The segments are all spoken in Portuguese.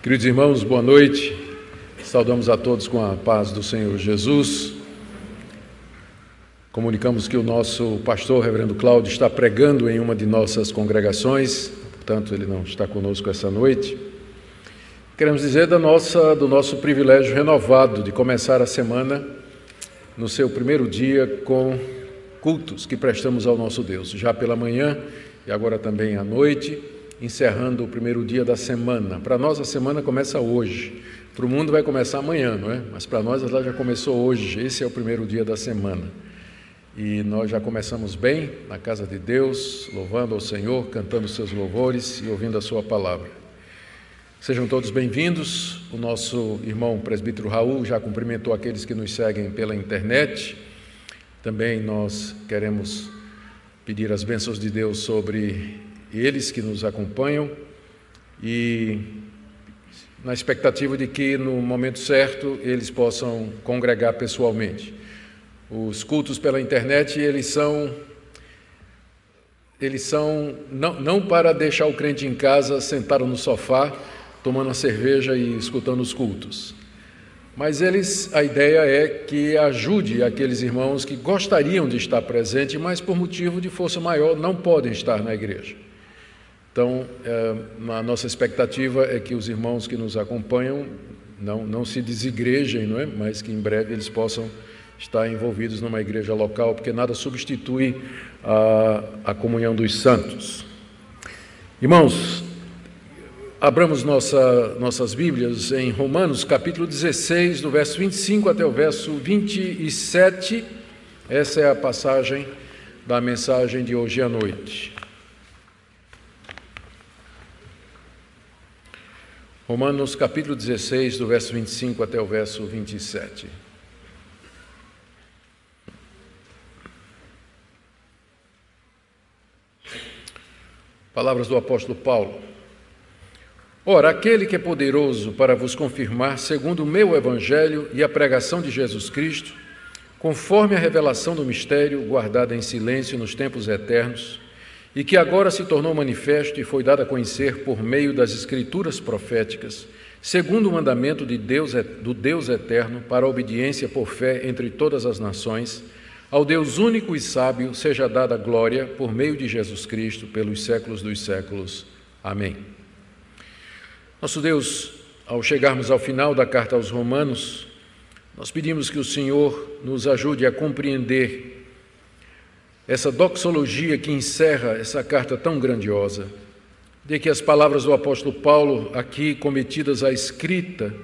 Queridos irmãos, boa noite. Saudamos a todos com a paz do Senhor Jesus. Comunicamos que o nosso pastor, Reverendo Cláudio, está pregando em uma de nossas congregações, portanto, ele não está conosco essa noite. Queremos dizer da nossa, do nosso privilégio renovado de começar a semana no seu primeiro dia com cultos que prestamos ao nosso Deus, já pela manhã e agora também à noite encerrando o primeiro dia da semana. Para nós a semana começa hoje. Para o mundo vai começar amanhã, não é? Mas para nós ela já começou hoje. Esse é o primeiro dia da semana. E nós já começamos bem na casa de Deus, louvando ao Senhor, cantando seus louvores e ouvindo a sua palavra. Sejam todos bem-vindos. O nosso irmão presbítero Raul já cumprimentou aqueles que nos seguem pela internet. Também nós queremos pedir as bênçãos de Deus sobre eles que nos acompanham e na expectativa de que no momento certo eles possam congregar pessoalmente. Os cultos pela internet, eles são eles são não, não para deixar o crente em casa sentado no sofá, tomando uma cerveja e escutando os cultos. Mas eles, a ideia é que ajude aqueles irmãos que gostariam de estar presentes, mas por motivo de força maior não podem estar na igreja. Então, é, a nossa expectativa é que os irmãos que nos acompanham não, não se desigrejem, não é? mas que em breve eles possam estar envolvidos numa igreja local, porque nada substitui a, a comunhão dos santos. Irmãos, abramos nossa, nossas Bíblias em Romanos, capítulo 16, do verso 25 até o verso 27. Essa é a passagem da mensagem de hoje à noite. Romanos capítulo 16, do verso 25 até o verso 27. Palavras do apóstolo Paulo. Ora, aquele que é poderoso para vos confirmar, segundo o meu evangelho e a pregação de Jesus Cristo, conforme a revelação do mistério guardada em silêncio nos tempos eternos, e que agora se tornou manifesto e foi dado a conhecer por meio das escrituras proféticas, segundo o mandamento de Deus, do Deus eterno, para a obediência por fé entre todas as nações, ao Deus único e sábio seja dada glória por meio de Jesus Cristo pelos séculos dos séculos. Amém. Nosso Deus, ao chegarmos ao final da carta aos Romanos, nós pedimos que o Senhor nos ajude a compreender essa doxologia que encerra essa carta tão grandiosa, de que as palavras do apóstolo Paulo, aqui cometidas à escrita,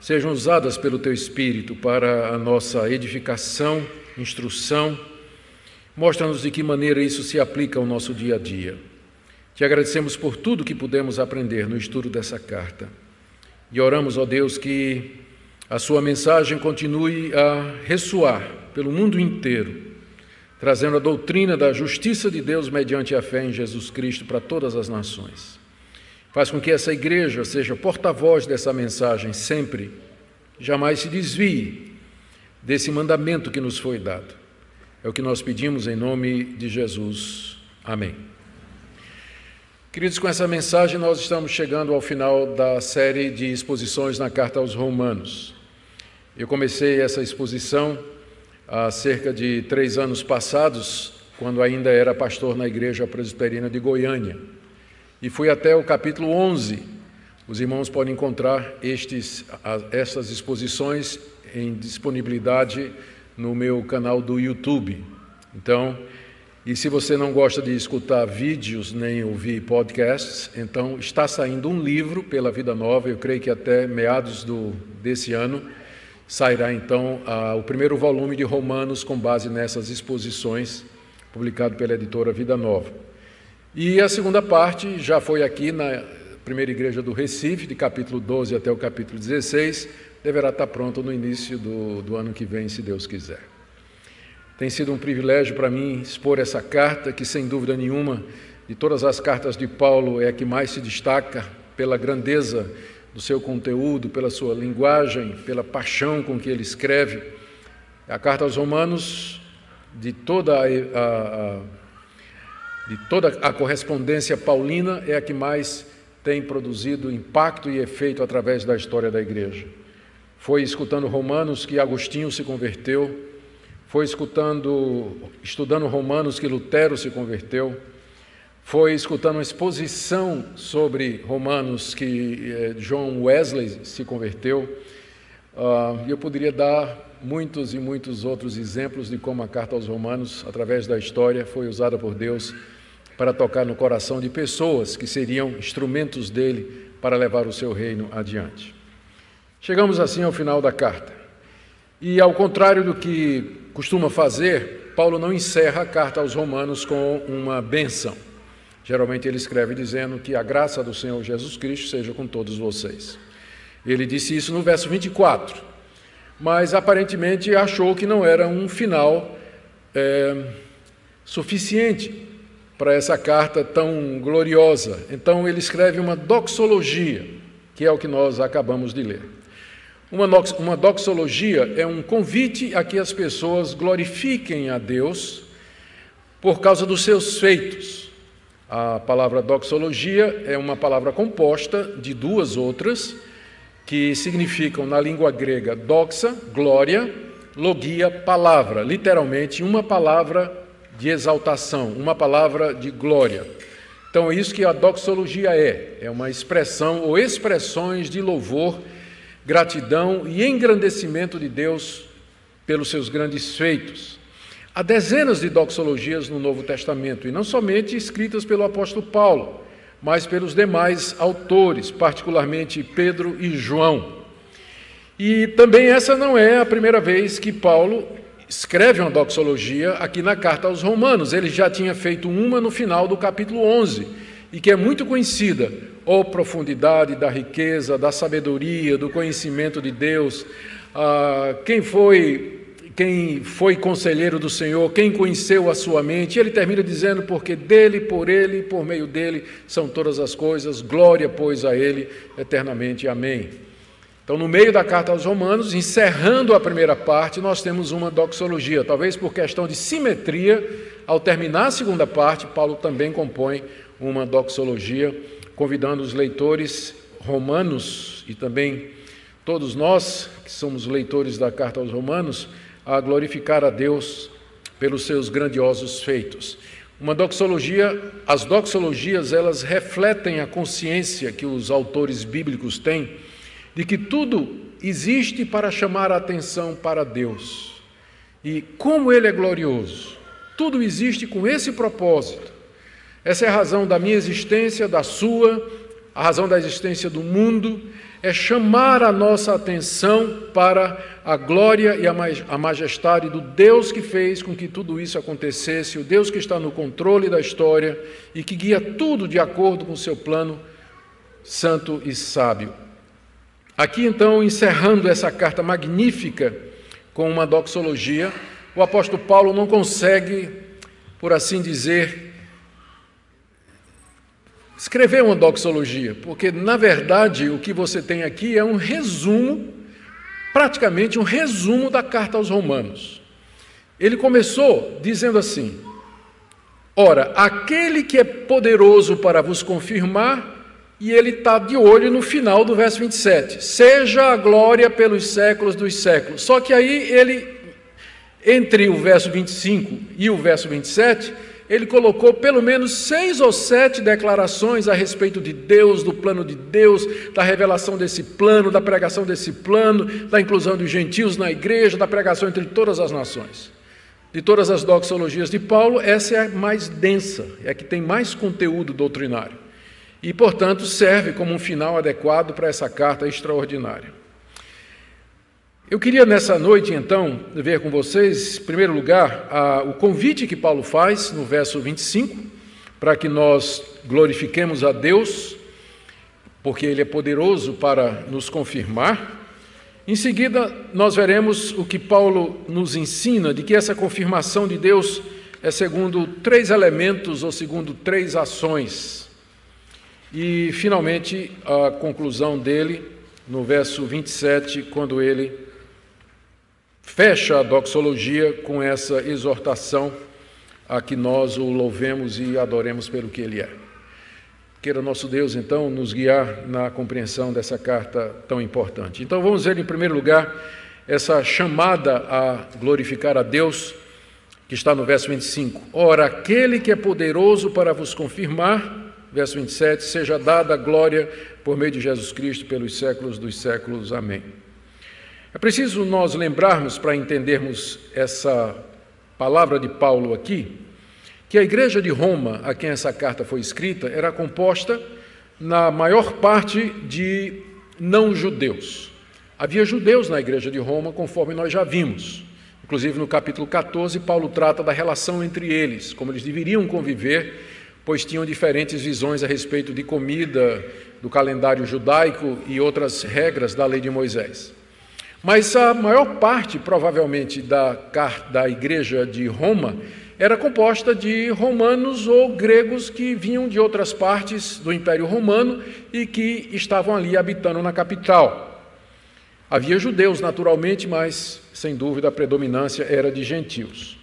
sejam usadas pelo teu Espírito para a nossa edificação, instrução. Mostra-nos de que maneira isso se aplica ao nosso dia a dia. Te agradecemos por tudo que pudemos aprender no estudo dessa carta. E oramos, ó Deus, que a sua mensagem continue a ressoar pelo mundo inteiro trazendo a doutrina da justiça de Deus mediante a fé em Jesus Cristo para todas as nações. Faz com que essa igreja seja porta-voz dessa mensagem sempre, jamais se desvie desse mandamento que nos foi dado. É o que nós pedimos em nome de Jesus. Amém. Queridos, com essa mensagem nós estamos chegando ao final da série de exposições na carta aos Romanos. Eu comecei essa exposição há cerca de três anos passados, quando ainda era pastor na Igreja Presbiteriana de Goiânia. E fui até o capítulo 11. Os irmãos podem encontrar estes, estas exposições em disponibilidade no meu canal do YouTube. Então, e se você não gosta de escutar vídeos nem ouvir podcasts, então está saindo um livro pela Vida Nova, eu creio que até meados do, desse ano, sairá então o primeiro volume de Romanos com base nessas exposições, publicado pela editora Vida Nova. E a segunda parte já foi aqui na primeira igreja do Recife, de capítulo 12 até o capítulo 16, deverá estar pronto no início do, do ano que vem, se Deus quiser. Tem sido um privilégio para mim expor essa carta, que sem dúvida nenhuma, de todas as cartas de Paulo, é a que mais se destaca pela grandeza do seu conteúdo, pela sua linguagem, pela paixão com que ele escreve. A carta aos Romanos, de toda a, a, a de toda a correspondência paulina, é a que mais tem produzido impacto e efeito através da história da igreja. Foi escutando Romanos que Agostinho se converteu, foi escutando, estudando Romanos que Lutero se converteu, foi escutando uma exposição sobre Romanos que eh, John Wesley se converteu. Uh, eu poderia dar muitos e muitos outros exemplos de como a carta aos Romanos, através da história, foi usada por Deus para tocar no coração de pessoas que seriam instrumentos dele para levar o seu reino adiante. Chegamos assim ao final da carta. E ao contrário do que costuma fazer, Paulo não encerra a carta aos Romanos com uma benção. Geralmente ele escreve dizendo que a graça do Senhor Jesus Cristo seja com todos vocês. Ele disse isso no verso 24, mas aparentemente achou que não era um final é, suficiente para essa carta tão gloriosa. Então ele escreve uma doxologia, que é o que nós acabamos de ler. Uma, uma doxologia é um convite a que as pessoas glorifiquem a Deus por causa dos seus feitos. A palavra doxologia é uma palavra composta de duas outras que significam na língua grega doxa, glória, logia, palavra, literalmente uma palavra de exaltação, uma palavra de glória. Então, é isso que a doxologia é, é uma expressão ou expressões de louvor gratidão e engrandecimento de Deus pelos seus grandes feitos. Há dezenas de doxologias no Novo Testamento, e não somente escritas pelo apóstolo Paulo, mas pelos demais autores, particularmente Pedro e João. E também essa não é a primeira vez que Paulo escreve uma doxologia aqui na carta aos Romanos. Ele já tinha feito uma no final do capítulo 11, e que é muito conhecida, ou profundidade da riqueza, da sabedoria, do conhecimento de Deus. Ah, quem foi quem foi conselheiro do Senhor, quem conheceu a sua mente, ele termina dizendo: porque dele, por ele, por meio dele são todas as coisas, glória, pois, a ele eternamente. Amém. Então, no meio da carta aos Romanos, encerrando a primeira parte, nós temos uma doxologia. Talvez por questão de simetria, ao terminar a segunda parte, Paulo também compõe uma doxologia convidando os leitores romanos e também todos nós, que somos leitores da carta aos Romanos, a glorificar a Deus pelos seus grandiosos feitos. Uma doxologia, as doxologias, elas refletem a consciência que os autores bíblicos têm de que tudo existe para chamar a atenção para Deus. E como ele é glorioso, tudo existe com esse propósito essa é a razão da minha existência, da sua, a razão da existência do mundo, é chamar a nossa atenção para a glória e a majestade do Deus que fez com que tudo isso acontecesse, o Deus que está no controle da história e que guia tudo de acordo com o seu plano santo e sábio. Aqui então, encerrando essa carta magnífica com uma doxologia, o apóstolo Paulo não consegue, por assim dizer, escrever uma doxologia, porque na verdade o que você tem aqui é um resumo, praticamente um resumo da carta aos Romanos. Ele começou dizendo assim: Ora, aquele que é poderoso para vos confirmar, e ele está de olho no final do verso 27, seja a glória pelos séculos dos séculos. Só que aí ele, entre o verso 25 e o verso 27, ele colocou pelo menos seis ou sete declarações a respeito de Deus, do plano de Deus, da revelação desse plano, da pregação desse plano, da inclusão dos gentios na igreja, da pregação entre todas as nações. De todas as doxologias de Paulo, essa é a mais densa, é a que tem mais conteúdo doutrinário. E, portanto, serve como um final adequado para essa carta extraordinária. Eu queria nessa noite, então, ver com vocês, em primeiro lugar, a, o convite que Paulo faz no verso 25, para que nós glorifiquemos a Deus, porque Ele é poderoso para nos confirmar. Em seguida, nós veremos o que Paulo nos ensina, de que essa confirmação de Deus é segundo três elementos ou segundo três ações. E, finalmente, a conclusão dele, no verso 27, quando ele fecha a doxologia com essa exortação a que nós o louvemos e adoremos pelo que ele é. Queira nosso Deus, então, nos guiar na compreensão dessa carta tão importante. Então, vamos ver, em primeiro lugar, essa chamada a glorificar a Deus, que está no verso 25. Ora, aquele que é poderoso para vos confirmar, verso 27, seja dada a glória por meio de Jesus Cristo pelos séculos dos séculos. Amém. É preciso nós lembrarmos, para entendermos essa palavra de Paulo aqui, que a igreja de Roma, a quem essa carta foi escrita, era composta, na maior parte, de não-judeus. Havia judeus na igreja de Roma, conforme nós já vimos. Inclusive, no capítulo 14, Paulo trata da relação entre eles, como eles deveriam conviver, pois tinham diferentes visões a respeito de comida, do calendário judaico e outras regras da lei de Moisés. Mas a maior parte, provavelmente, da, da igreja de Roma era composta de romanos ou gregos que vinham de outras partes do Império Romano e que estavam ali habitando na capital. Havia judeus, naturalmente, mas sem dúvida a predominância era de gentios.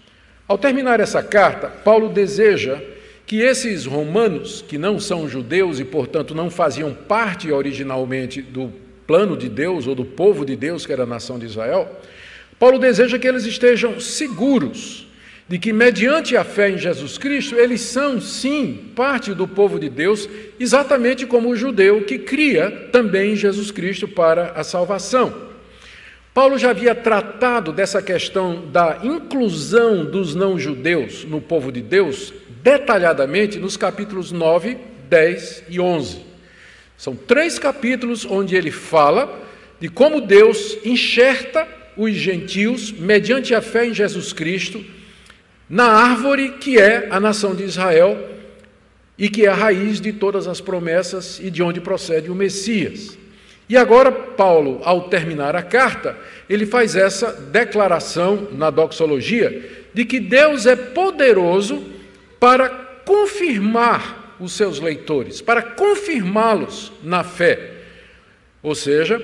Ao terminar essa carta, Paulo deseja que esses romanos, que não são judeus e, portanto, não faziam parte originalmente do plano de Deus ou do povo de Deus, que era a nação de Israel, Paulo deseja que eles estejam seguros de que, mediante a fé em Jesus Cristo, eles são, sim, parte do povo de Deus, exatamente como o judeu que cria também em Jesus Cristo para a salvação. Paulo já havia tratado dessa questão da inclusão dos não-judeus no povo de Deus detalhadamente nos capítulos 9, 10 e 11. São três capítulos onde ele fala de como Deus enxerta os gentios mediante a fé em Jesus Cristo na árvore que é a nação de Israel e que é a raiz de todas as promessas e de onde procede o Messias. E agora, Paulo, ao terminar a carta, ele faz essa declaração na doxologia de que Deus é poderoso para confirmar os seus leitores, para confirmá-los na fé, ou seja,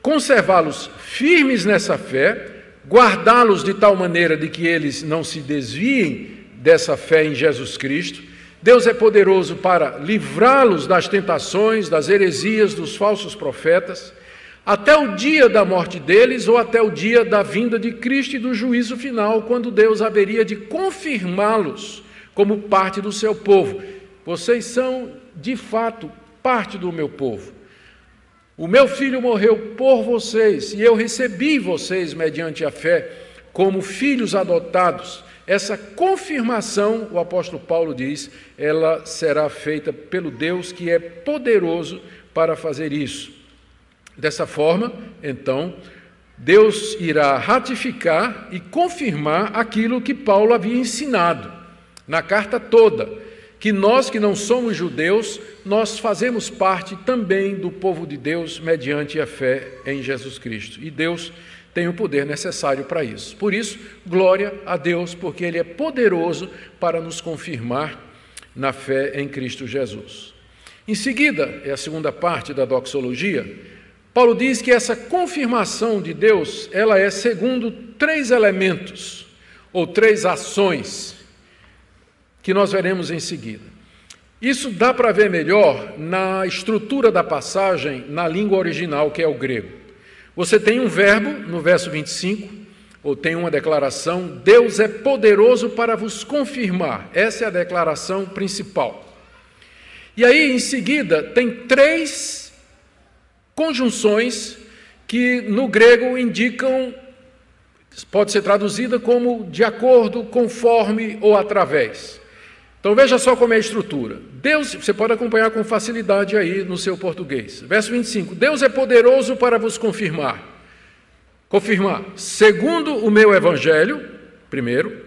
conservá-los firmes nessa fé guardá-los de tal maneira de que eles não se desviem dessa fé em Jesus Cristo. Deus é poderoso para livrá-los das tentações, das heresias, dos falsos profetas, até o dia da morte deles ou até o dia da vinda de Cristo e do juízo final, quando Deus haveria de confirmá-los como parte do seu povo. Vocês são, de fato, parte do meu povo. O meu filho morreu por vocês e eu recebi vocês mediante a fé como filhos adotados. Essa confirmação, o apóstolo Paulo diz, ela será feita pelo Deus que é poderoso para fazer isso. Dessa forma, então, Deus irá ratificar e confirmar aquilo que Paulo havia ensinado na carta toda que nós que não somos judeus, nós fazemos parte também do povo de Deus mediante a fé em Jesus Cristo. E Deus tem o poder necessário para isso. Por isso, glória a Deus, porque Ele é poderoso para nos confirmar na fé em Cristo Jesus. Em seguida, é a segunda parte da doxologia, Paulo diz que essa confirmação de Deus, ela é segundo três elementos ou três ações que nós veremos em seguida. Isso dá para ver melhor na estrutura da passagem na língua original, que é o grego. Você tem um verbo no verso 25, ou tem uma declaração: Deus é poderoso para vos confirmar. Essa é a declaração principal. E aí, em seguida, tem três conjunções que no grego indicam, pode ser traduzida como de acordo, conforme ou através. Então veja só como é a estrutura. Deus, você pode acompanhar com facilidade aí no seu português. Verso 25: Deus é poderoso para vos confirmar. Confirmar, segundo o meu evangelho, primeiro,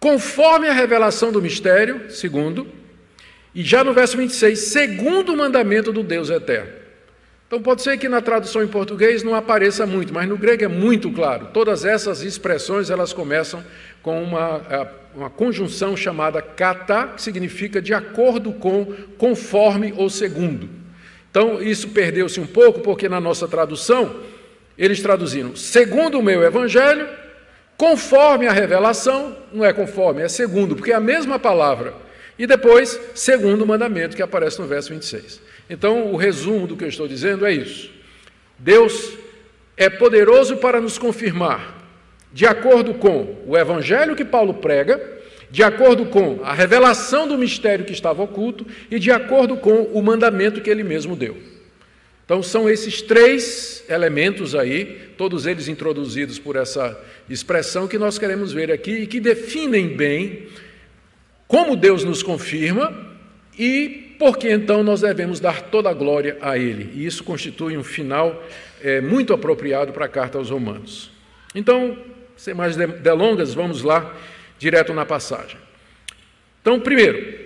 conforme a revelação do mistério, segundo, e já no verso 26, segundo o mandamento do Deus eterno. Então pode ser que na tradução em português não apareça muito, mas no grego é muito claro. Todas essas expressões elas começam com uma, uma conjunção chamada kata, que significa de acordo com, conforme ou segundo. Então, isso perdeu-se um pouco, porque na nossa tradução, eles traduziram segundo o meu evangelho, conforme a revelação, não é conforme, é segundo, porque é a mesma palavra E depois, segundo mandamento, que aparece no verso 26. Então, o resumo do que eu estou dizendo é isso. Deus é poderoso para nos confirmar, de acordo com o evangelho que Paulo prega, de acordo com a revelação do mistério que estava oculto e de acordo com o mandamento que ele mesmo deu. Então, são esses três elementos aí, todos eles introduzidos por essa expressão que nós queremos ver aqui e que definem bem como Deus nos confirma e porque então nós devemos dar toda a glória a Ele. E isso constitui um final é, muito apropriado para a carta aos Romanos. Então, sem mais delongas, vamos lá, direto na passagem. Então, primeiro,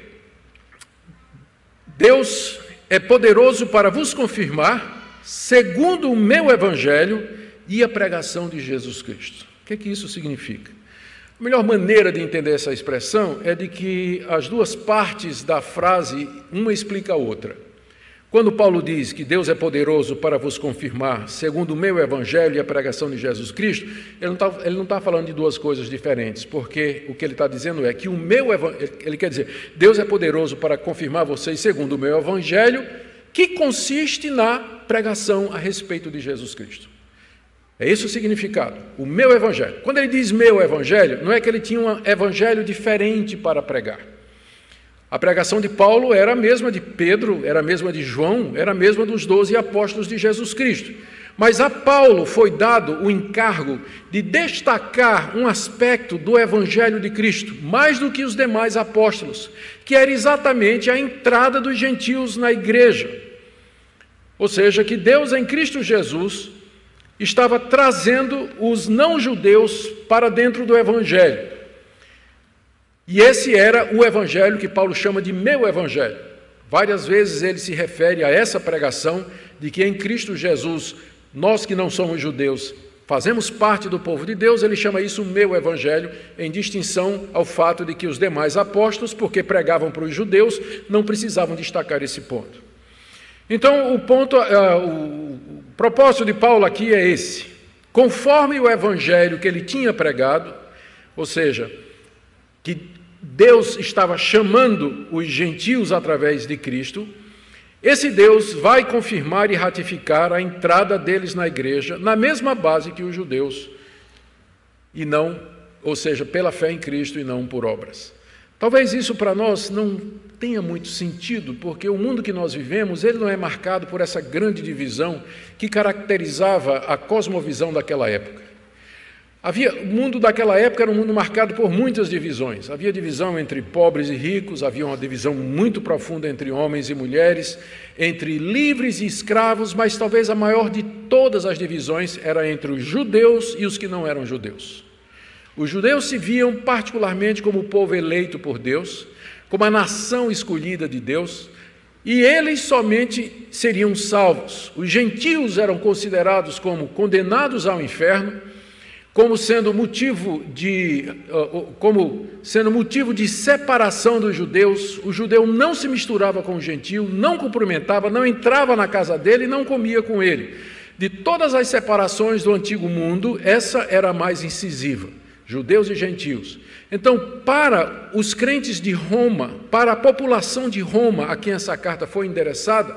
Deus é poderoso para vos confirmar, segundo o meu evangelho e a pregação de Jesus Cristo. O que, é que isso significa? A melhor maneira de entender essa expressão é de que as duas partes da frase, uma explica a outra. Quando Paulo diz que Deus é poderoso para vos confirmar, segundo o meu evangelho e a pregação de Jesus Cristo, ele não está tá falando de duas coisas diferentes, porque o que ele está dizendo é que o meu ele quer dizer, Deus é poderoso para confirmar vocês segundo o meu evangelho, que consiste na pregação a respeito de Jesus Cristo. É esse o significado, o meu evangelho. Quando ele diz meu evangelho, não é que ele tinha um evangelho diferente para pregar. A pregação de Paulo era a mesma de Pedro, era a mesma de João, era a mesma dos doze apóstolos de Jesus Cristo. Mas a Paulo foi dado o encargo de destacar um aspecto do Evangelho de Cristo, mais do que os demais apóstolos, que era exatamente a entrada dos gentios na igreja. Ou seja, que Deus em Cristo Jesus estava trazendo os não-judeus para dentro do Evangelho. E esse era o evangelho que Paulo chama de meu evangelho. Várias vezes ele se refere a essa pregação de que em Cristo Jesus, nós que não somos judeus, fazemos parte do povo de Deus, ele chama isso meu evangelho, em distinção ao fato de que os demais apóstolos, porque pregavam para os judeus, não precisavam destacar esse ponto. Então, o ponto, uh, o propósito de Paulo aqui é esse: conforme o evangelho que ele tinha pregado, ou seja, que Deus estava chamando os gentios através de Cristo, esse Deus vai confirmar e ratificar a entrada deles na igreja na mesma base que os judeus, e não, ou seja, pela fé em Cristo e não por obras. Talvez isso para nós não tenha muito sentido, porque o mundo que nós vivemos, ele não é marcado por essa grande divisão que caracterizava a cosmovisão daquela época. Havia, o mundo daquela época era um mundo marcado por muitas divisões. Havia divisão entre pobres e ricos, havia uma divisão muito profunda entre homens e mulheres, entre livres e escravos, mas talvez a maior de todas as divisões era entre os judeus e os que não eram judeus. Os judeus se viam particularmente como o povo eleito por Deus, como a nação escolhida de Deus, e eles somente seriam salvos. Os gentios eram considerados como condenados ao inferno como sendo motivo de como sendo motivo de separação dos judeus. O judeu não se misturava com o gentio, não cumprimentava, não entrava na casa dele não comia com ele. De todas as separações do antigo mundo, essa era a mais incisiva, judeus e gentios. Então, para os crentes de Roma, para a população de Roma a quem essa carta foi endereçada,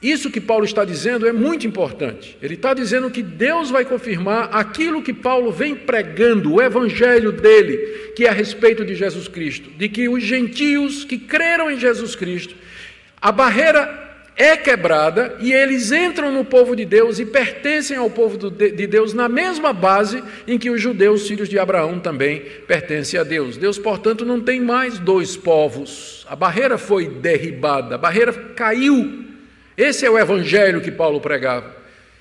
isso que Paulo está dizendo é muito importante. Ele está dizendo que Deus vai confirmar aquilo que Paulo vem pregando, o evangelho dele, que é a respeito de Jesus Cristo, de que os gentios que creram em Jesus Cristo, a barreira é quebrada e eles entram no povo de Deus e pertencem ao povo de Deus na mesma base em que os judeus, filhos de Abraão, também pertencem a Deus. Deus, portanto, não tem mais dois povos. A barreira foi derribada, a barreira caiu esse é o evangelho que Paulo pregava.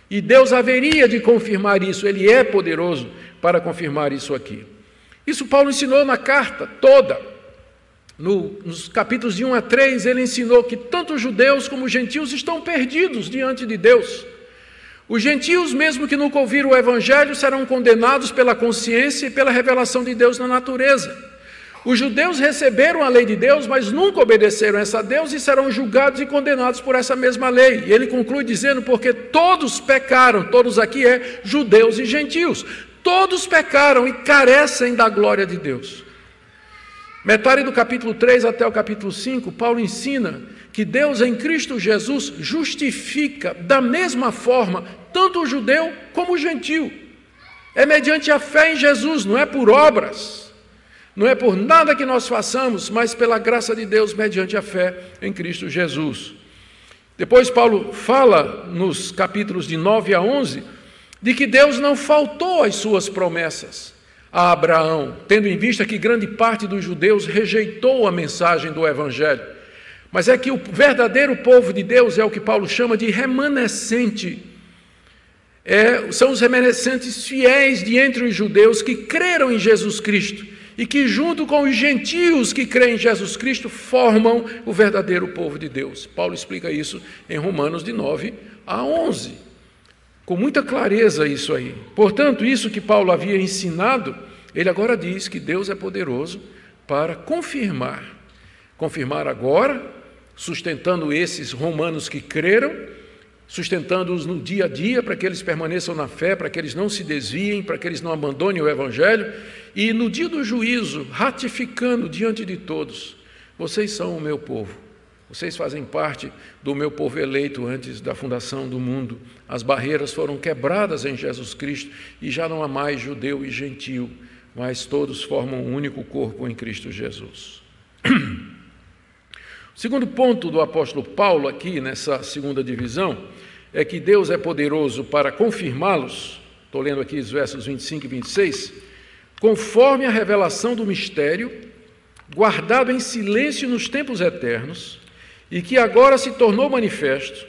E Deus haveria de confirmar isso, ele é poderoso para confirmar isso aqui. Isso Paulo ensinou na carta toda. No, nos capítulos de 1 a 3, ele ensinou que tanto os judeus como os gentios estão perdidos diante de Deus. Os gentios, mesmo que nunca ouviram o Evangelho, serão condenados pela consciência e pela revelação de Deus na natureza. Os judeus receberam a lei de Deus, mas nunca obedeceram essa Deus e serão julgados e condenados por essa mesma lei. E ele conclui dizendo: porque todos pecaram, todos aqui é judeus e gentios, todos pecaram e carecem da glória de Deus. Metade do capítulo 3 até o capítulo 5, Paulo ensina que Deus em Cristo Jesus justifica da mesma forma tanto o judeu como o gentio. É mediante a fé em Jesus, não é por obras, não é por nada que nós façamos, mas pela graça de Deus mediante a fé em Cristo Jesus. Depois, Paulo fala nos capítulos de 9 a 11 de que Deus não faltou às suas promessas a Abraão, tendo em vista que grande parte dos judeus rejeitou a mensagem do Evangelho. Mas é que o verdadeiro povo de Deus é o que Paulo chama de remanescente. É, são os remanescentes fiéis de entre os judeus que creram em Jesus Cristo e que, junto com os gentios que creem em Jesus Cristo, formam o verdadeiro povo de Deus. Paulo explica isso em Romanos de 9 a 11 com muita clareza isso aí. Portanto, isso que Paulo havia ensinado, ele agora diz que Deus é poderoso para confirmar. Confirmar agora, sustentando esses romanos que creram, sustentando-os no dia a dia para que eles permaneçam na fé, para que eles não se desviem, para que eles não abandonem o Evangelho, e no dia do juízo, ratificando diante de todos: vocês são o meu povo, vocês fazem parte do meu povo eleito antes da fundação do mundo. As barreiras foram quebradas em Jesus Cristo e já não há mais judeu e gentil, mas todos formam um único corpo em Cristo Jesus. O segundo ponto do apóstolo Paulo, aqui nessa segunda divisão, é que Deus é poderoso para confirmá-los. Estou lendo aqui os versos 25 e 26. Conforme a revelação do mistério, guardado em silêncio nos tempos eternos e que agora se tornou manifesto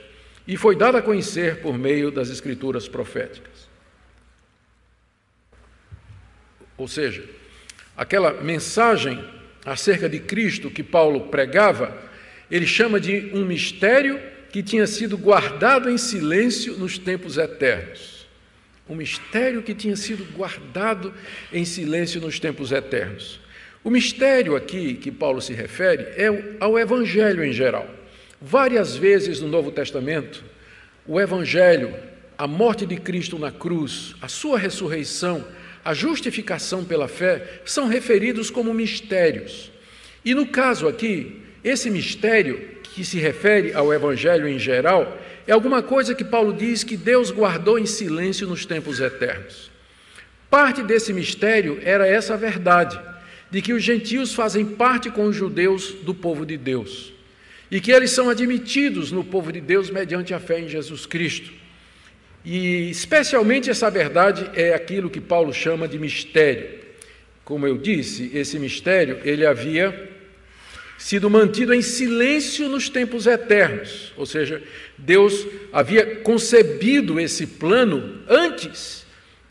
e foi dado a conhecer por meio das escrituras proféticas. Ou seja, aquela mensagem acerca de Cristo que Paulo pregava, ele chama de um mistério que tinha sido guardado em silêncio nos tempos eternos. Um mistério que tinha sido guardado em silêncio nos tempos eternos. O mistério aqui que Paulo se refere é ao Evangelho em geral. Várias vezes no Novo Testamento, o Evangelho, a morte de Cristo na cruz, a sua ressurreição, a justificação pela fé são referidos como mistérios. E no caso aqui, esse mistério, que se refere ao Evangelho em geral, é alguma coisa que Paulo diz que Deus guardou em silêncio nos tempos eternos. Parte desse mistério era essa verdade de que os gentios fazem parte com os judeus do povo de Deus e que eles são admitidos no povo de Deus mediante a fé em Jesus Cristo. E especialmente essa verdade é aquilo que Paulo chama de mistério. Como eu disse, esse mistério ele havia sido mantido em silêncio nos tempos eternos, ou seja, Deus havia concebido esse plano antes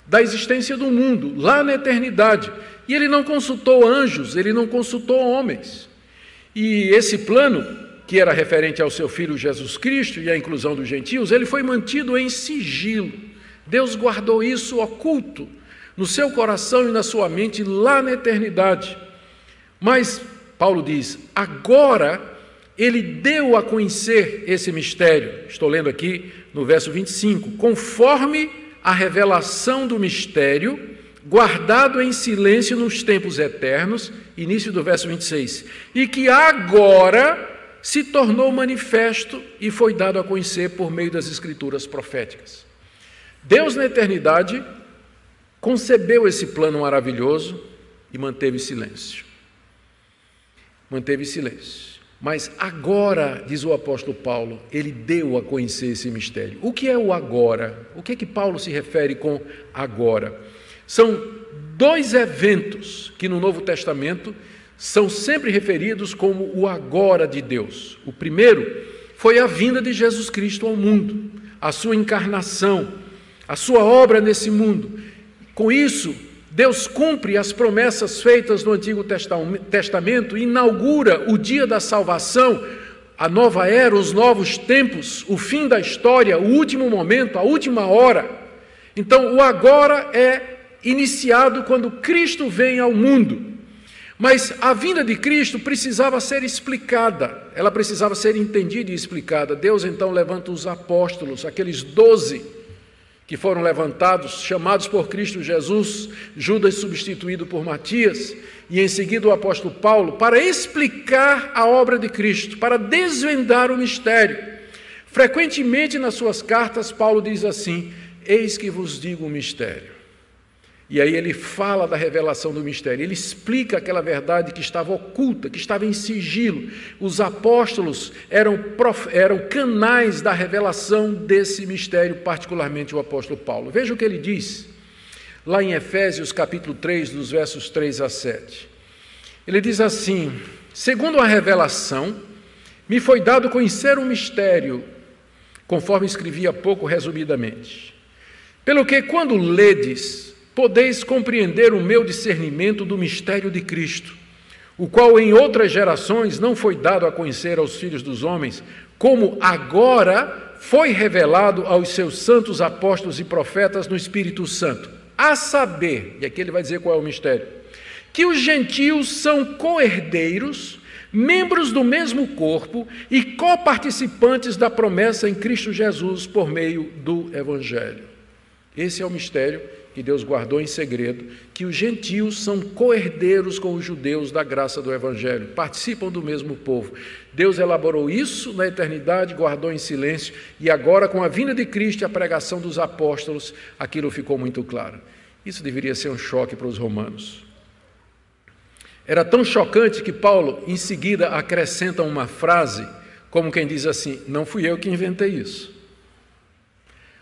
da existência do mundo, lá na eternidade. E ele não consultou anjos, ele não consultou homens. E esse plano, que era referente ao seu filho Jesus Cristo e à inclusão dos gentios, ele foi mantido em sigilo. Deus guardou isso oculto no seu coração e na sua mente lá na eternidade. Mas Paulo diz: agora ele deu a conhecer esse mistério. Estou lendo aqui no verso 25: conforme a revelação do mistério guardado em silêncio nos tempos eternos, início do verso 26, e que agora se tornou manifesto e foi dado a conhecer por meio das escrituras proféticas. Deus, na eternidade, concebeu esse plano maravilhoso e manteve silêncio. Manteve silêncio. Mas agora, diz o apóstolo Paulo, ele deu a conhecer esse mistério. O que é o agora? O que é que Paulo se refere com agora? São dois eventos que no Novo Testamento são sempre referidos como o agora de Deus. O primeiro foi a vinda de Jesus Cristo ao mundo, a sua encarnação, a sua obra nesse mundo. Com isso, Deus cumpre as promessas feitas no Antigo Testamento, inaugura o dia da salvação, a nova era, os novos tempos, o fim da história, o último momento, a última hora. Então, o agora é iniciado quando Cristo vem ao mundo. Mas a vinda de Cristo precisava ser explicada, ela precisava ser entendida e explicada. Deus então levanta os apóstolos, aqueles doze que foram levantados, chamados por Cristo Jesus, Judas substituído por Matias, e em seguida o apóstolo Paulo, para explicar a obra de Cristo, para desvendar o mistério. Frequentemente nas suas cartas, Paulo diz assim: Eis que vos digo o mistério. E aí ele fala da revelação do mistério, ele explica aquela verdade que estava oculta, que estava em sigilo. Os apóstolos eram, prof... eram canais da revelação desse mistério, particularmente o apóstolo Paulo. Veja o que ele diz lá em Efésios capítulo 3, dos versos 3 a 7. Ele diz assim: Segundo a revelação, me foi dado conhecer um mistério, conforme escrevi há pouco resumidamente. Pelo que, quando ledes, podeis compreender o meu discernimento do mistério de Cristo, o qual em outras gerações não foi dado a conhecer aos filhos dos homens, como agora foi revelado aos seus santos apóstolos e profetas no Espírito Santo. A saber, e aqui ele vai dizer qual é o mistério, que os gentios são coerdeiros, membros do mesmo corpo e coparticipantes da promessa em Cristo Jesus por meio do Evangelho. Esse é o mistério que Deus guardou em segredo, que os gentios são coerdeiros com os judeus da graça do Evangelho, participam do mesmo povo. Deus elaborou isso na eternidade, guardou em silêncio, e agora, com a vinda de Cristo e a pregação dos apóstolos, aquilo ficou muito claro. Isso deveria ser um choque para os romanos. Era tão chocante que Paulo, em seguida, acrescenta uma frase, como quem diz assim: Não fui eu que inventei isso.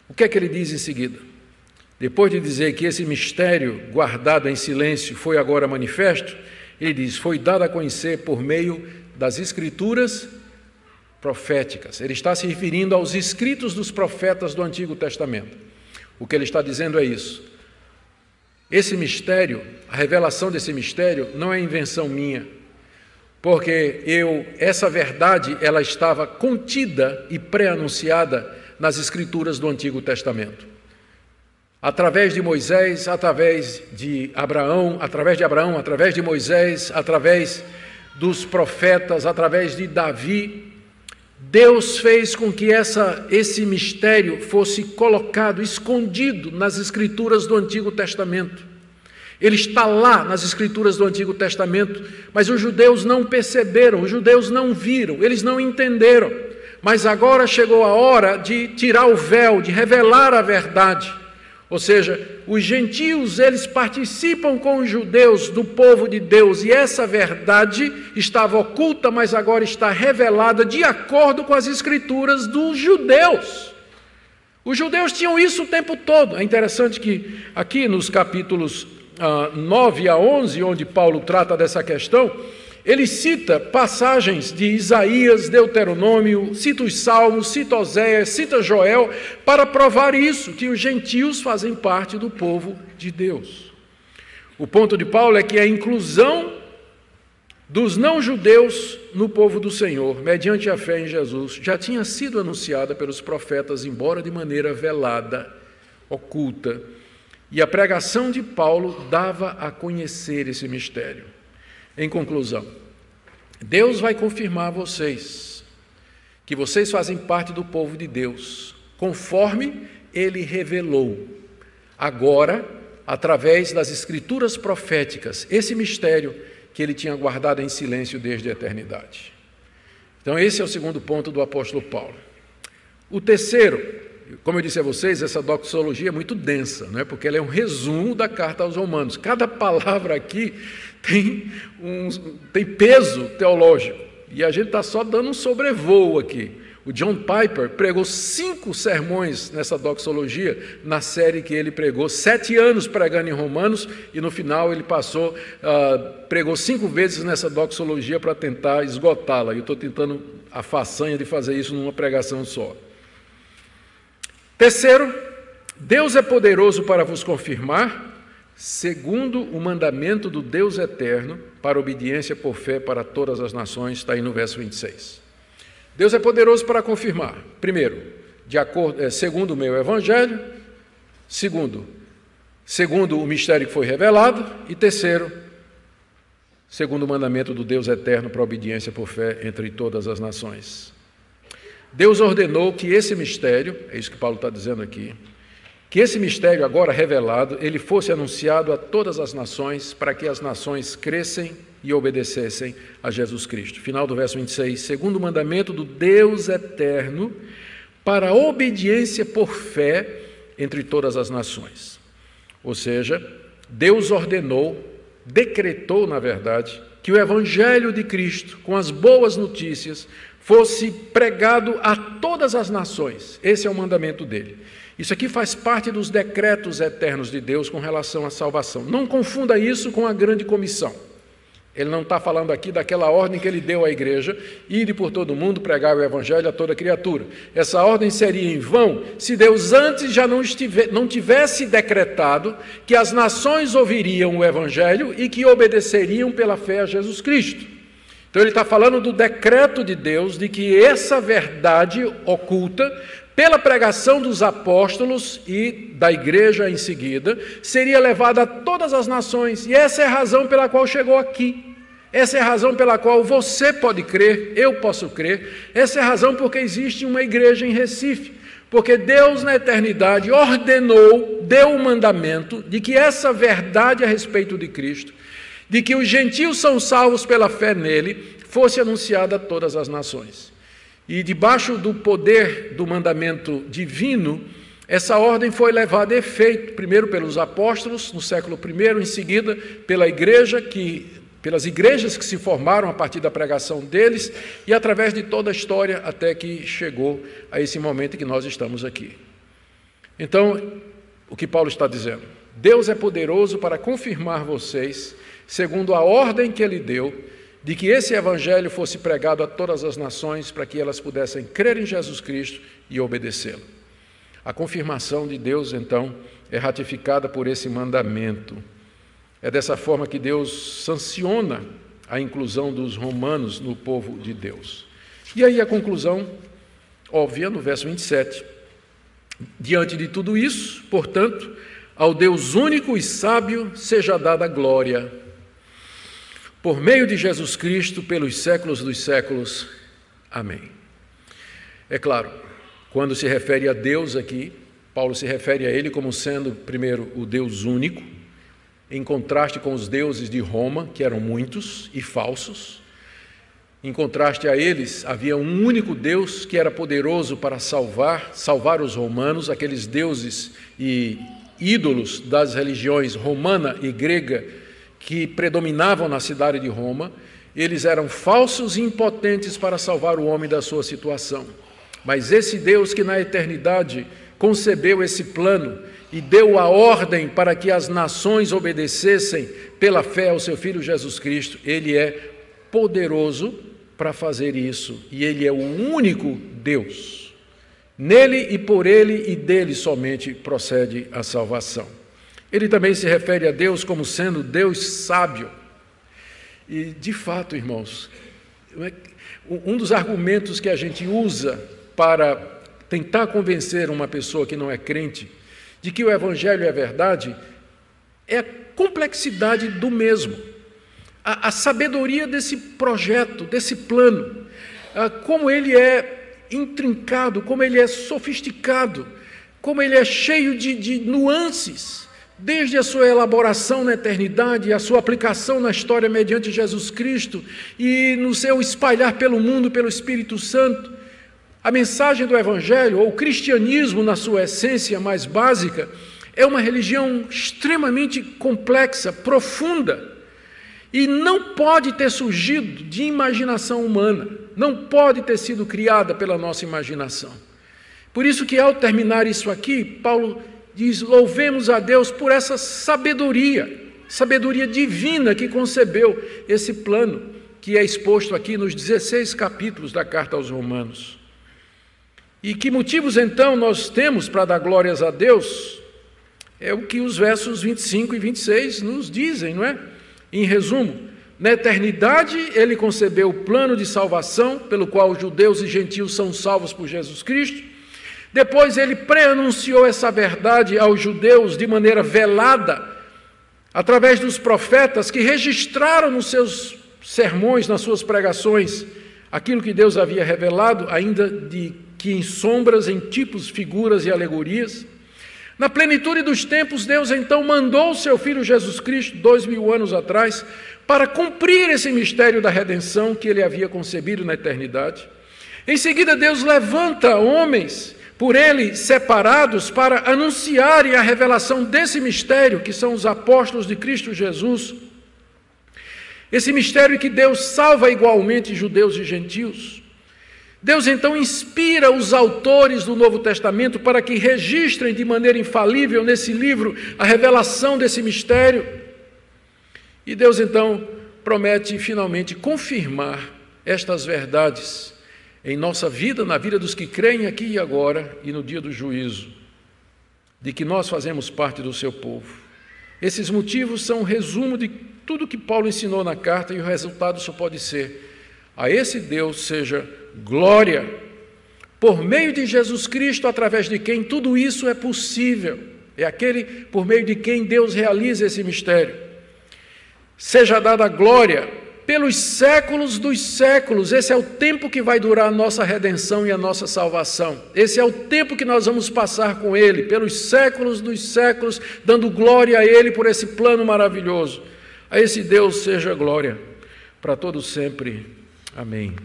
O que é que ele diz em seguida? Depois de dizer que esse mistério guardado em silêncio foi agora manifesto, ele diz: foi dado a conhecer por meio das escrituras proféticas. Ele está se referindo aos escritos dos profetas do Antigo Testamento. O que ele está dizendo é isso. Esse mistério, a revelação desse mistério, não é invenção minha, porque eu, essa verdade, ela estava contida e pré-anunciada nas escrituras do Antigo Testamento através de Moisés, através de Abraão, através de Abraão, através de Moisés, através dos profetas, através de Davi, Deus fez com que essa, esse mistério fosse colocado, escondido nas escrituras do Antigo Testamento. Ele está lá nas escrituras do Antigo Testamento, mas os judeus não perceberam, os judeus não viram, eles não entenderam. Mas agora chegou a hora de tirar o véu, de revelar a verdade. Ou seja, os gentios, eles participam com os judeus do povo de Deus, e essa verdade estava oculta, mas agora está revelada de acordo com as escrituras dos judeus. Os judeus tinham isso o tempo todo. É interessante que aqui nos capítulos ah, 9 a 11, onde Paulo trata dessa questão, ele cita passagens de Isaías, Deuteronômio, cita os Salmos, cita Oséias, cita Joel, para provar isso, que os gentios fazem parte do povo de Deus. O ponto de Paulo é que a inclusão dos não-judeus no povo do Senhor, mediante a fé em Jesus, já tinha sido anunciada pelos profetas, embora de maneira velada, oculta. E a pregação de Paulo dava a conhecer esse mistério. Em conclusão, Deus vai confirmar a vocês que vocês fazem parte do povo de Deus, conforme ele revelou. Agora, através das escrituras proféticas, esse mistério que ele tinha guardado em silêncio desde a eternidade. Então, esse é o segundo ponto do apóstolo Paulo. O terceiro, como eu disse a vocês, essa doxologia é muito densa, não é? porque ela é um resumo da carta aos Romanos. Cada palavra aqui tem, um, tem peso teológico. E a gente está só dando um sobrevoo aqui. O John Piper pregou cinco sermões nessa doxologia, na série que ele pregou, sete anos pregando em Romanos, e no final ele passou, uh, pregou cinco vezes nessa doxologia para tentar esgotá-la. E eu estou tentando a façanha de fazer isso numa pregação só. Terceiro, Deus é poderoso para vos confirmar segundo o mandamento do Deus eterno, para obediência por fé para todas as nações, está aí no verso 26. Deus é poderoso para confirmar, primeiro, de acordo, é, segundo o meu evangelho, segundo, segundo o mistério que foi revelado, e terceiro, segundo o mandamento do Deus eterno para obediência por fé entre todas as nações. Deus ordenou que esse mistério, é isso que Paulo está dizendo aqui, que esse mistério agora revelado, ele fosse anunciado a todas as nações, para que as nações crescem e obedecessem a Jesus Cristo. Final do verso 26. Segundo o mandamento do Deus eterno, para a obediência por fé entre todas as nações. Ou seja, Deus ordenou, decretou, na verdade, que o evangelho de Cristo, com as boas notícias, fosse pregado a todas as nações. Esse é o mandamento dele. Isso aqui faz parte dos decretos eternos de Deus com relação à salvação. Não confunda isso com a grande comissão. Ele não está falando aqui daquela ordem que ele deu à igreja, ir por todo mundo pregar o evangelho a toda criatura. Essa ordem seria em vão se Deus antes já não, estive, não tivesse decretado que as nações ouviriam o evangelho e que obedeceriam pela fé a Jesus Cristo. Então ele está falando do decreto de Deus de que essa verdade oculta pela pregação dos apóstolos e da igreja em seguida, seria levada a todas as nações, e essa é a razão pela qual chegou aqui. Essa é a razão pela qual você pode crer, eu posso crer. Essa é a razão porque existe uma igreja em Recife. Porque Deus, na eternidade, ordenou, deu o mandamento de que essa verdade a respeito de Cristo, de que os gentios são salvos pela fé nele, fosse anunciada a todas as nações. E debaixo do poder do mandamento divino, essa ordem foi levada a efeito, primeiro pelos apóstolos no século I, em seguida pela igreja que pelas igrejas que se formaram a partir da pregação deles e através de toda a história até que chegou a esse momento que nós estamos aqui. Então, o que Paulo está dizendo? Deus é poderoso para confirmar vocês, segundo a ordem que ele deu, de que esse evangelho fosse pregado a todas as nações para que elas pudessem crer em Jesus Cristo e obedecê-lo. A confirmação de Deus, então, é ratificada por esse mandamento. É dessa forma que Deus sanciona a inclusão dos romanos no povo de Deus. E aí a conclusão óbvia no verso 27. Diante de tudo isso, portanto, ao Deus único e sábio seja dada glória por meio de Jesus Cristo, pelos séculos dos séculos. Amém. É claro, quando se refere a Deus aqui, Paulo se refere a ele como sendo, primeiro, o Deus único, em contraste com os deuses de Roma, que eram muitos e falsos. Em contraste a eles, havia um único Deus que era poderoso para salvar, salvar os romanos, aqueles deuses e ídolos das religiões romana e grega que predominavam na cidade de Roma, eles eram falsos e impotentes para salvar o homem da sua situação. Mas esse Deus que na eternidade concebeu esse plano e deu a ordem para que as nações obedecessem pela fé ao seu filho Jesus Cristo, ele é poderoso para fazer isso e ele é o único Deus. Nele e por ele e dele somente procede a salvação. Ele também se refere a Deus como sendo Deus sábio. E, de fato, irmãos, é um dos argumentos que a gente usa para tentar convencer uma pessoa que não é crente de que o Evangelho é verdade é a complexidade do mesmo, a, a sabedoria desse projeto, desse plano, como ele é intrincado, como ele é sofisticado, como ele é cheio de, de nuances desde a sua elaboração na eternidade, a sua aplicação na história mediante Jesus Cristo e no seu espalhar pelo mundo pelo Espírito Santo, a mensagem do Evangelho, ou o cristianismo na sua essência mais básica, é uma religião extremamente complexa, profunda, e não pode ter surgido de imaginação humana, não pode ter sido criada pela nossa imaginação. Por isso que ao terminar isso aqui, Paulo diz: louvemos a Deus por essa sabedoria, sabedoria divina que concebeu esse plano que é exposto aqui nos 16 capítulos da carta aos Romanos. E que motivos então nós temos para dar glórias a Deus? É o que os versos 25 e 26 nos dizem, não é? Em resumo, na eternidade ele concebeu o plano de salvação pelo qual os judeus e gentios são salvos por Jesus Cristo. Depois ele preanunciou essa verdade aos judeus de maneira velada, através dos profetas que registraram nos seus sermões, nas suas pregações, aquilo que Deus havia revelado, ainda de que em sombras, em tipos, figuras e alegorias. Na plenitude dos tempos, Deus então mandou o seu Filho Jesus Cristo, dois mil anos atrás, para cumprir esse mistério da redenção que ele havia concebido na eternidade. Em seguida, Deus levanta homens por ele separados para anunciarem a revelação desse mistério, que são os apóstolos de Cristo Jesus. Esse mistério que Deus salva igualmente judeus e gentios. Deus então inspira os autores do Novo Testamento para que registrem de maneira infalível nesse livro a revelação desse mistério. E Deus então promete finalmente confirmar estas verdades em nossa vida, na vida dos que creem aqui e agora e no dia do juízo, de que nós fazemos parte do seu povo. Esses motivos são um resumo de tudo que Paulo ensinou na carta e o resultado só pode ser: a esse Deus seja glória, por meio de Jesus Cristo, através de quem tudo isso é possível. É aquele por meio de quem Deus realiza esse mistério. Seja dada glória pelos séculos dos séculos. Esse é o tempo que vai durar a nossa redenção e a nossa salvação. Esse é o tempo que nós vamos passar com Ele, pelos séculos dos séculos, dando glória a Ele por esse plano maravilhoso. A esse Deus seja glória para todos sempre. Amém.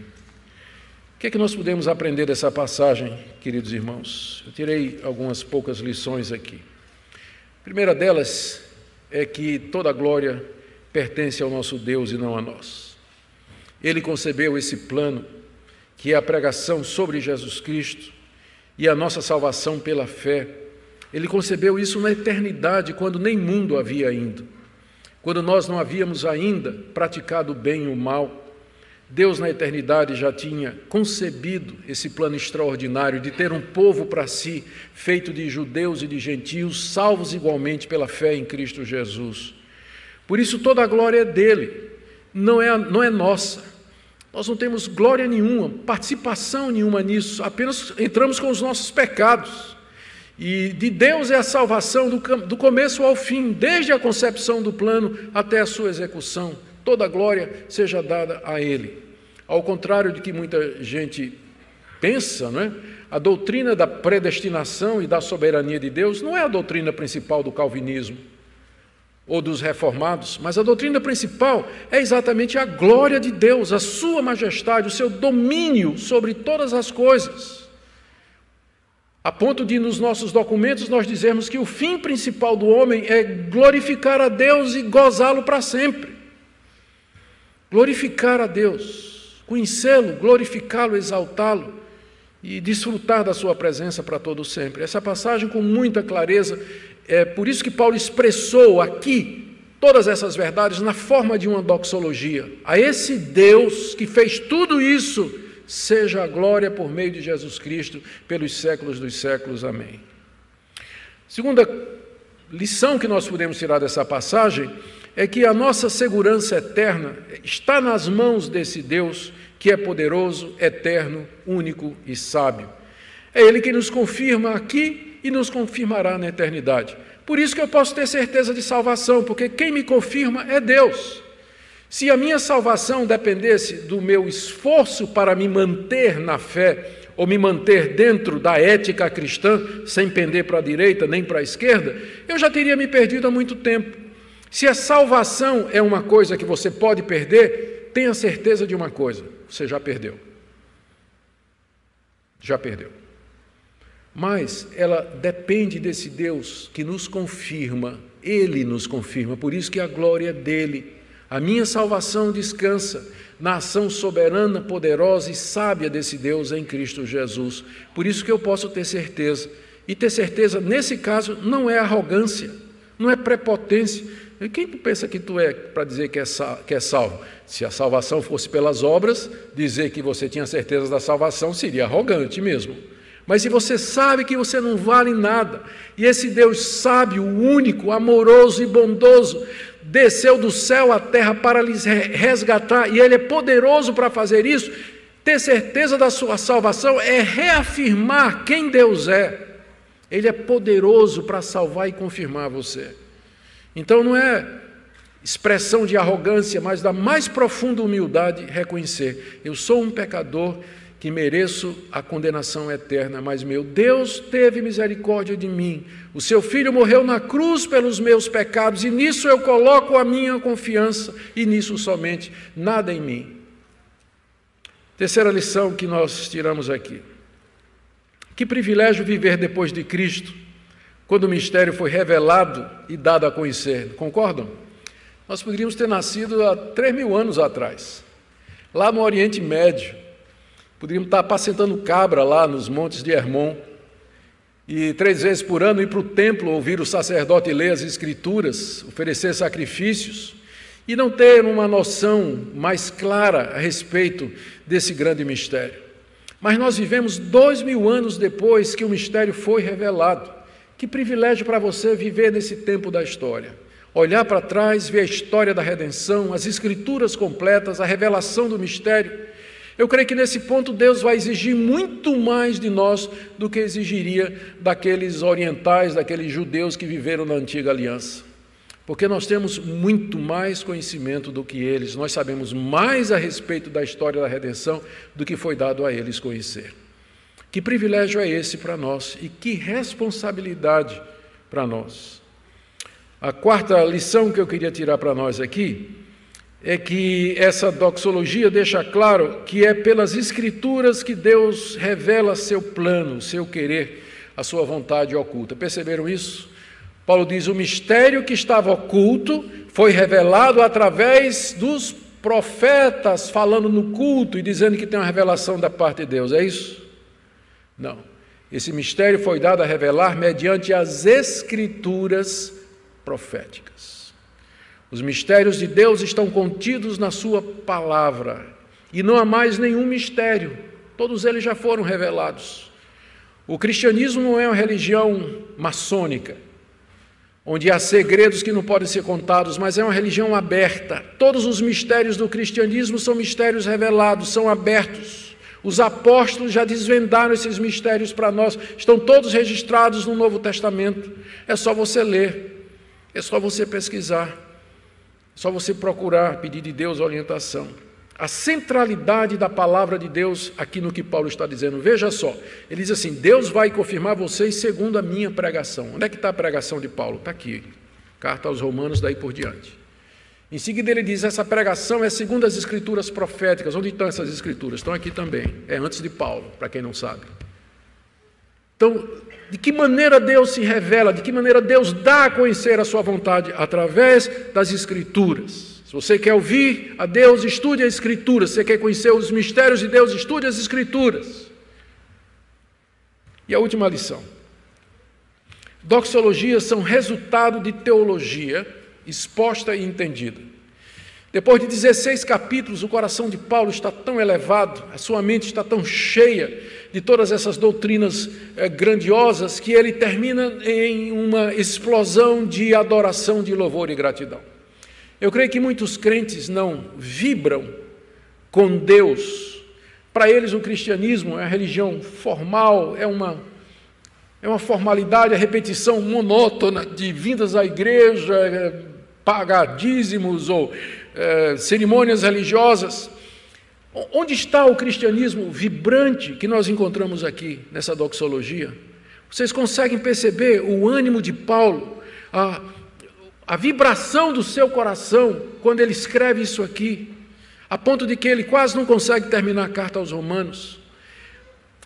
O que é que nós podemos aprender dessa passagem, queridos irmãos? Eu tirei algumas poucas lições aqui. A primeira delas é que toda glória pertence ao nosso Deus e não a nós. Ele concebeu esse plano, que é a pregação sobre Jesus Cristo e a nossa salvação pela fé. Ele concebeu isso na eternidade, quando nem mundo havia ainda, quando nós não havíamos ainda praticado o bem e o mal Deus, na eternidade, já tinha concebido esse plano extraordinário de ter um povo para si, feito de judeus e de gentios, salvos igualmente pela fé em Cristo Jesus. Por isso, toda a glória é dele, não é, não é nossa. Nós não temos glória nenhuma, participação nenhuma nisso, apenas entramos com os nossos pecados. E de Deus é a salvação do, do começo ao fim, desde a concepção do plano até a sua execução toda a glória seja dada a Ele. Ao contrário de que muita gente pensa, não é? a doutrina da predestinação e da soberania de Deus não é a doutrina principal do calvinismo ou dos reformados, mas a doutrina principal é exatamente a glória de Deus, a sua majestade, o seu domínio sobre todas as coisas. A ponto de, nos nossos documentos, nós dizermos que o fim principal do homem é glorificar a Deus e gozá-lo para sempre. Glorificar a Deus, conhecê-lo, glorificá-lo, exaltá-lo e desfrutar da sua presença para todo sempre. Essa passagem com muita clareza, é por isso que Paulo expressou aqui todas essas verdades na forma de uma doxologia. A esse Deus que fez tudo isso, seja a glória por meio de Jesus Cristo pelos séculos dos séculos. Amém. Segunda lição que nós podemos tirar dessa passagem é que a nossa segurança eterna está nas mãos desse Deus que é poderoso, eterno, único e sábio. É Ele que nos confirma aqui e nos confirmará na eternidade. Por isso que eu posso ter certeza de salvação, porque quem me confirma é Deus. Se a minha salvação dependesse do meu esforço para me manter na fé, ou me manter dentro da ética cristã, sem pender para a direita nem para a esquerda, eu já teria me perdido há muito tempo. Se a salvação é uma coisa que você pode perder, tenha certeza de uma coisa: você já perdeu. Já perdeu. Mas ela depende desse Deus que nos confirma, Ele nos confirma, por isso que a glória é dele. A minha salvação descansa na ação soberana, poderosa e sábia desse Deus em Cristo Jesus. Por isso que eu posso ter certeza. E ter certeza, nesse caso, não é arrogância, não é prepotência, e quem tu pensa que tu é para dizer que é, que é salvo? Se a salvação fosse pelas obras, dizer que você tinha certeza da salvação seria arrogante mesmo. Mas se você sabe que você não vale nada, e esse Deus sábio, único, amoroso e bondoso, desceu do céu à terra para lhes resgatar, e Ele é poderoso para fazer isso, ter certeza da sua salvação é reafirmar quem Deus é. Ele é poderoso para salvar e confirmar você. Então não é expressão de arrogância, mas da mais profunda humildade reconhecer: eu sou um pecador que mereço a condenação eterna, mas meu Deus teve misericórdia de mim. O seu filho morreu na cruz pelos meus pecados, e nisso eu coloco a minha confiança, e nisso somente, nada em mim. Terceira lição que nós tiramos aqui. Que privilégio viver depois de Cristo, quando o mistério foi revelado e dado a conhecer. Concordam? Nós poderíamos ter nascido há três mil anos atrás, lá no Oriente Médio Poderíamos estar apacentando cabra lá nos montes de Hermon. E três vezes por ano ir para o templo ouvir o sacerdote ler as escrituras, oferecer sacrifícios e não ter uma noção mais clara a respeito desse grande mistério. Mas nós vivemos dois mil anos depois que o mistério foi revelado. Que privilégio para você viver nesse tempo da história. Olhar para trás, ver a história da redenção, as escrituras completas, a revelação do mistério eu creio que nesse ponto Deus vai exigir muito mais de nós do que exigiria daqueles orientais, daqueles judeus que viveram na antiga aliança. Porque nós temos muito mais conhecimento do que eles, nós sabemos mais a respeito da história da redenção do que foi dado a eles conhecer. Que privilégio é esse para nós e que responsabilidade para nós. A quarta lição que eu queria tirar para nós aqui é que essa doxologia deixa claro que é pelas Escrituras que Deus revela seu plano, seu querer, a sua vontade oculta. Perceberam isso? Paulo diz: o mistério que estava oculto foi revelado através dos profetas falando no culto e dizendo que tem uma revelação da parte de Deus. É isso? Não. Esse mistério foi dado a revelar mediante as Escrituras proféticas. Os mistérios de Deus estão contidos na Sua palavra e não há mais nenhum mistério, todos eles já foram revelados. O cristianismo não é uma religião maçônica, onde há segredos que não podem ser contados, mas é uma religião aberta. Todos os mistérios do cristianismo são mistérios revelados, são abertos. Os apóstolos já desvendaram esses mistérios para nós, estão todos registrados no Novo Testamento. É só você ler, é só você pesquisar. Só você procurar pedir de Deus orientação. A centralidade da palavra de Deus aqui no que Paulo está dizendo. Veja só, ele diz assim: Deus vai confirmar vocês segundo a minha pregação. Onde é que está a pregação de Paulo? Está aqui, carta aos Romanos, daí por diante. Em seguida, ele diz: essa pregação é segundo as escrituras proféticas. Onde estão essas escrituras? Estão aqui também. É antes de Paulo, para quem não sabe. Então, de que maneira Deus se revela, de que maneira Deus dá a conhecer a sua vontade através das Escrituras. Se você quer ouvir a Deus, estude a Escritura. Se você quer conhecer os mistérios de Deus, estude as Escrituras. E a última lição. Doxologias são resultado de teologia exposta e entendida. Depois de 16 capítulos, o coração de Paulo está tão elevado, a sua mente está tão cheia de todas essas doutrinas eh, grandiosas que ele termina em uma explosão de adoração, de louvor e gratidão. Eu creio que muitos crentes não vibram com Deus. Para eles, o cristianismo é uma religião formal, é uma, é uma formalidade, a repetição monótona de vindas à igreja, eh, pagar dízimos ou é, cerimônias religiosas. Onde está o cristianismo vibrante que nós encontramos aqui nessa doxologia? Vocês conseguem perceber o ânimo de Paulo, a, a vibração do seu coração quando ele escreve isso aqui, a ponto de que ele quase não consegue terminar a carta aos Romanos.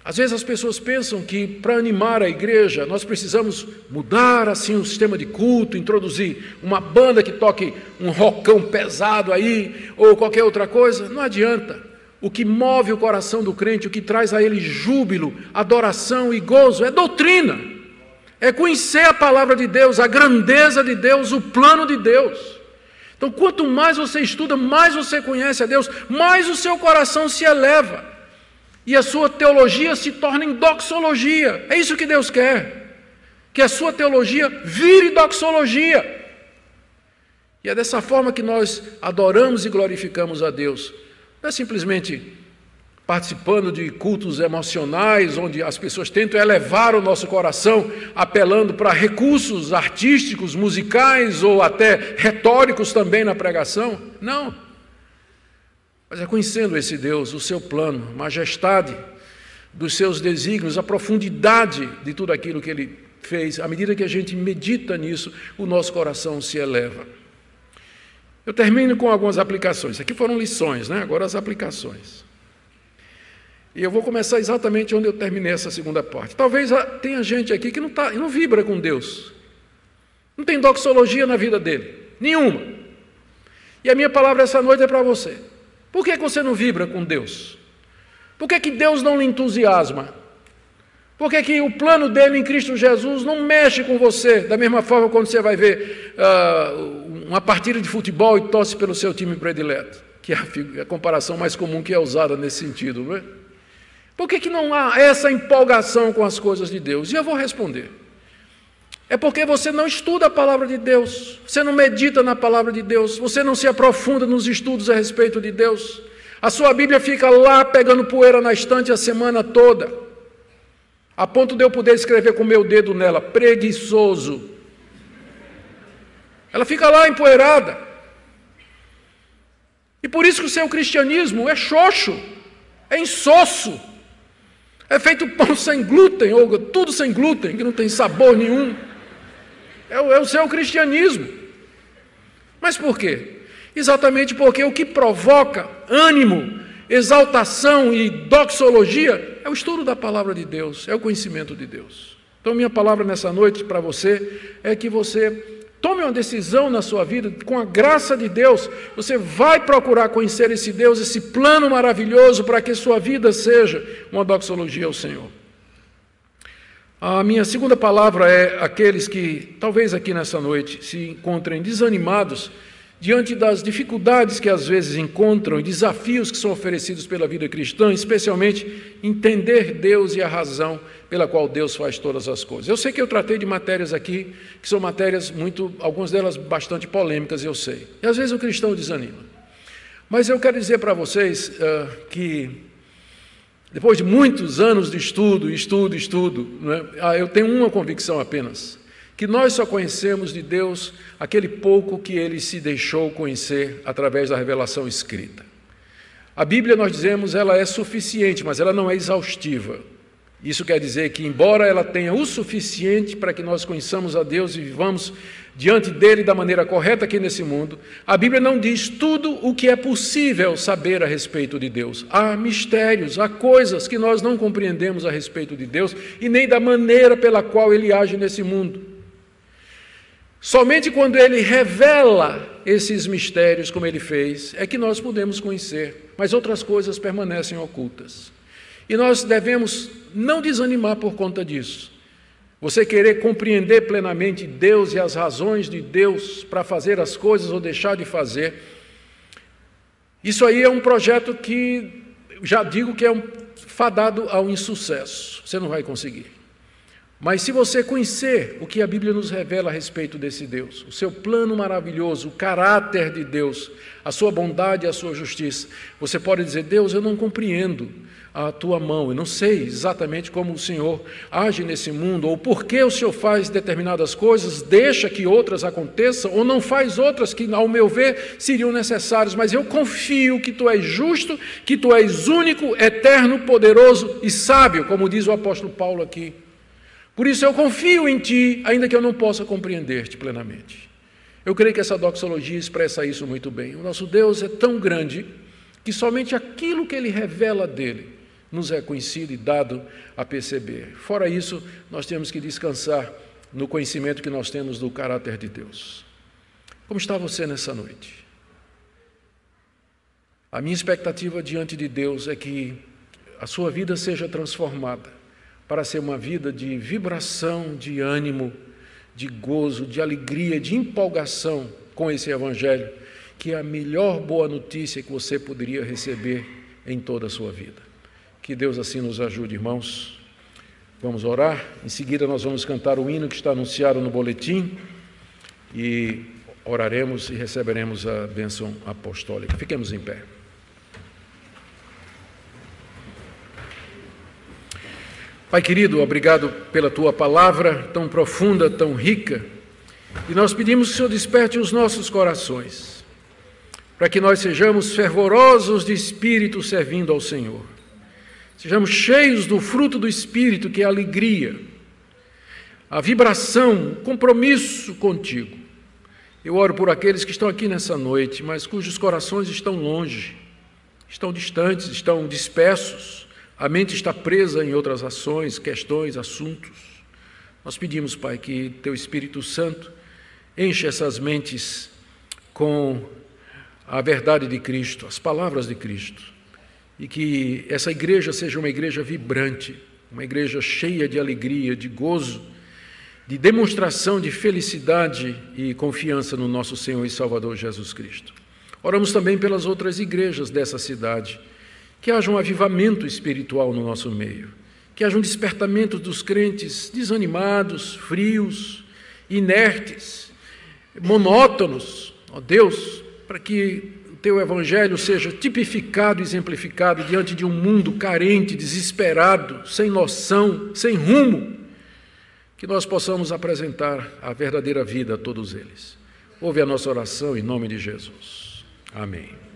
Às vezes as pessoas pensam que para animar a igreja nós precisamos mudar assim o sistema de culto, introduzir uma banda que toque um rocão pesado aí ou qualquer outra coisa. Não adianta. O que move o coração do crente, o que traz a ele júbilo, adoração e gozo é doutrina. É conhecer a palavra de Deus, a grandeza de Deus, o plano de Deus. Então, quanto mais você estuda, mais você conhece a Deus, mais o seu coração se eleva e a sua teologia se torna em doxologia. É isso que Deus quer. Que a sua teologia vire doxologia. E é dessa forma que nós adoramos e glorificamos a Deus. Não é simplesmente participando de cultos emocionais, onde as pessoas tentam elevar o nosso coração, apelando para recursos artísticos, musicais ou até retóricos também na pregação. Não. Mas é conhecendo esse Deus, o seu plano, majestade dos seus desígnios, a profundidade de tudo aquilo que ele fez. À medida que a gente medita nisso, o nosso coração se eleva. Eu termino com algumas aplicações. Aqui foram lições, né? Agora as aplicações. E eu vou começar exatamente onde eu terminei essa segunda parte. Talvez tenha gente aqui que não, tá, não vibra com Deus. Não tem doxologia na vida dele. Nenhuma. E a minha palavra essa noite é para você. Por que você não vibra com Deus? Por que, que Deus não lhe entusiasma? Por que, que o plano dele em Cristo Jesus não mexe com você, da mesma forma quando você vai ver uh, uma partida de futebol e torce pelo seu time predileto? Que é a, a comparação mais comum que é usada nesse sentido, não é? Por que, que não há essa empolgação com as coisas de Deus? E eu vou responder. É porque você não estuda a palavra de Deus, você não medita na palavra de Deus, você não se aprofunda nos estudos a respeito de Deus. A sua Bíblia fica lá pegando poeira na estante a semana toda, a ponto de eu poder escrever com meu dedo nela, preguiçoso. Ela fica lá empoeirada. E por isso que o seu cristianismo é xoxo, é insosso. É feito pão sem glúten, ou tudo sem glúten, que não tem sabor nenhum. É o, é o seu cristianismo. Mas por quê? Exatamente porque o que provoca ânimo, exaltação e doxologia é o estudo da palavra de Deus, é o conhecimento de Deus. Então, minha palavra nessa noite para você é que você Tome uma decisão na sua vida, com a graça de Deus, você vai procurar conhecer esse Deus, esse plano maravilhoso para que sua vida seja uma doxologia ao Senhor. A minha segunda palavra é aqueles que, talvez aqui nessa noite, se encontrem desanimados diante das dificuldades que às vezes encontram e desafios que são oferecidos pela vida cristã, especialmente entender Deus e a razão pela qual Deus faz todas as coisas. Eu sei que eu tratei de matérias aqui que são matérias muito, algumas delas bastante polêmicas, eu sei. E às vezes o cristão desanima. Mas eu quero dizer para vocês uh, que depois de muitos anos de estudo, estudo, estudo, né, eu tenho uma convicção apenas que nós só conhecemos de Deus aquele pouco que ele se deixou conhecer através da revelação escrita. A Bíblia, nós dizemos, ela é suficiente, mas ela não é exaustiva. Isso quer dizer que, embora ela tenha o suficiente para que nós conheçamos a Deus e vivamos diante dele da maneira correta aqui nesse mundo, a Bíblia não diz tudo o que é possível saber a respeito de Deus. Há mistérios, há coisas que nós não compreendemos a respeito de Deus e nem da maneira pela qual ele age nesse mundo. Somente quando ele revela esses mistérios, como ele fez, é que nós podemos conhecer, mas outras coisas permanecem ocultas. E nós devemos não desanimar por conta disso. Você querer compreender plenamente Deus e as razões de Deus para fazer as coisas ou deixar de fazer, isso aí é um projeto que já digo que é um fadado ao insucesso. Você não vai conseguir. Mas se você conhecer o que a Bíblia nos revela a respeito desse Deus, o seu plano maravilhoso, o caráter de Deus, a sua bondade e a sua justiça, você pode dizer: Deus, eu não compreendo a tua mão, eu não sei exatamente como o Senhor age nesse mundo, ou por que o Senhor faz determinadas coisas, deixa que outras aconteçam, ou não faz outras que, ao meu ver, seriam necessárias, mas eu confio que tu és justo, que tu és único, eterno, poderoso e sábio, como diz o apóstolo Paulo aqui. Por isso eu confio em Ti, ainda que eu não possa compreender-te plenamente. Eu creio que essa doxologia expressa isso muito bem. O nosso Deus é tão grande que somente aquilo que Ele revela dele nos é conhecido e dado a perceber. Fora isso, nós temos que descansar no conhecimento que nós temos do caráter de Deus. Como está você nessa noite? A minha expectativa diante de Deus é que a sua vida seja transformada para ser uma vida de vibração, de ânimo, de gozo, de alegria, de empolgação com esse Evangelho, que é a melhor boa notícia que você poderia receber em toda a sua vida. Que Deus assim nos ajude, irmãos. Vamos orar. Em seguida, nós vamos cantar o hino que está anunciado no boletim e oraremos e receberemos a bênção apostólica. Fiquemos em pé. Pai querido, obrigado pela tua palavra tão profunda, tão rica. E nós pedimos que o Senhor desperte os nossos corações para que nós sejamos fervorosos de espírito servindo ao Senhor. Sejamos cheios do fruto do espírito, que é a alegria, a vibração, o compromisso contigo. Eu oro por aqueles que estão aqui nessa noite, mas cujos corações estão longe, estão distantes, estão dispersos, a mente está presa em outras ações, questões, assuntos. Nós pedimos, Pai, que Teu Espírito Santo enche essas mentes com a verdade de Cristo, as palavras de Cristo, e que essa igreja seja uma igreja vibrante, uma igreja cheia de alegria, de gozo, de demonstração de felicidade e confiança no nosso Senhor e Salvador Jesus Cristo. Oramos também pelas outras igrejas dessa cidade, que haja um avivamento espiritual no nosso meio que haja um despertamento dos crentes desanimados, frios, inertes, monótonos, ó Deus, para que teu evangelho seja tipificado exemplificado diante de um mundo carente, desesperado, sem noção, sem rumo, que nós possamos apresentar a verdadeira vida a todos eles. Ouve a nossa oração em nome de Jesus. Amém.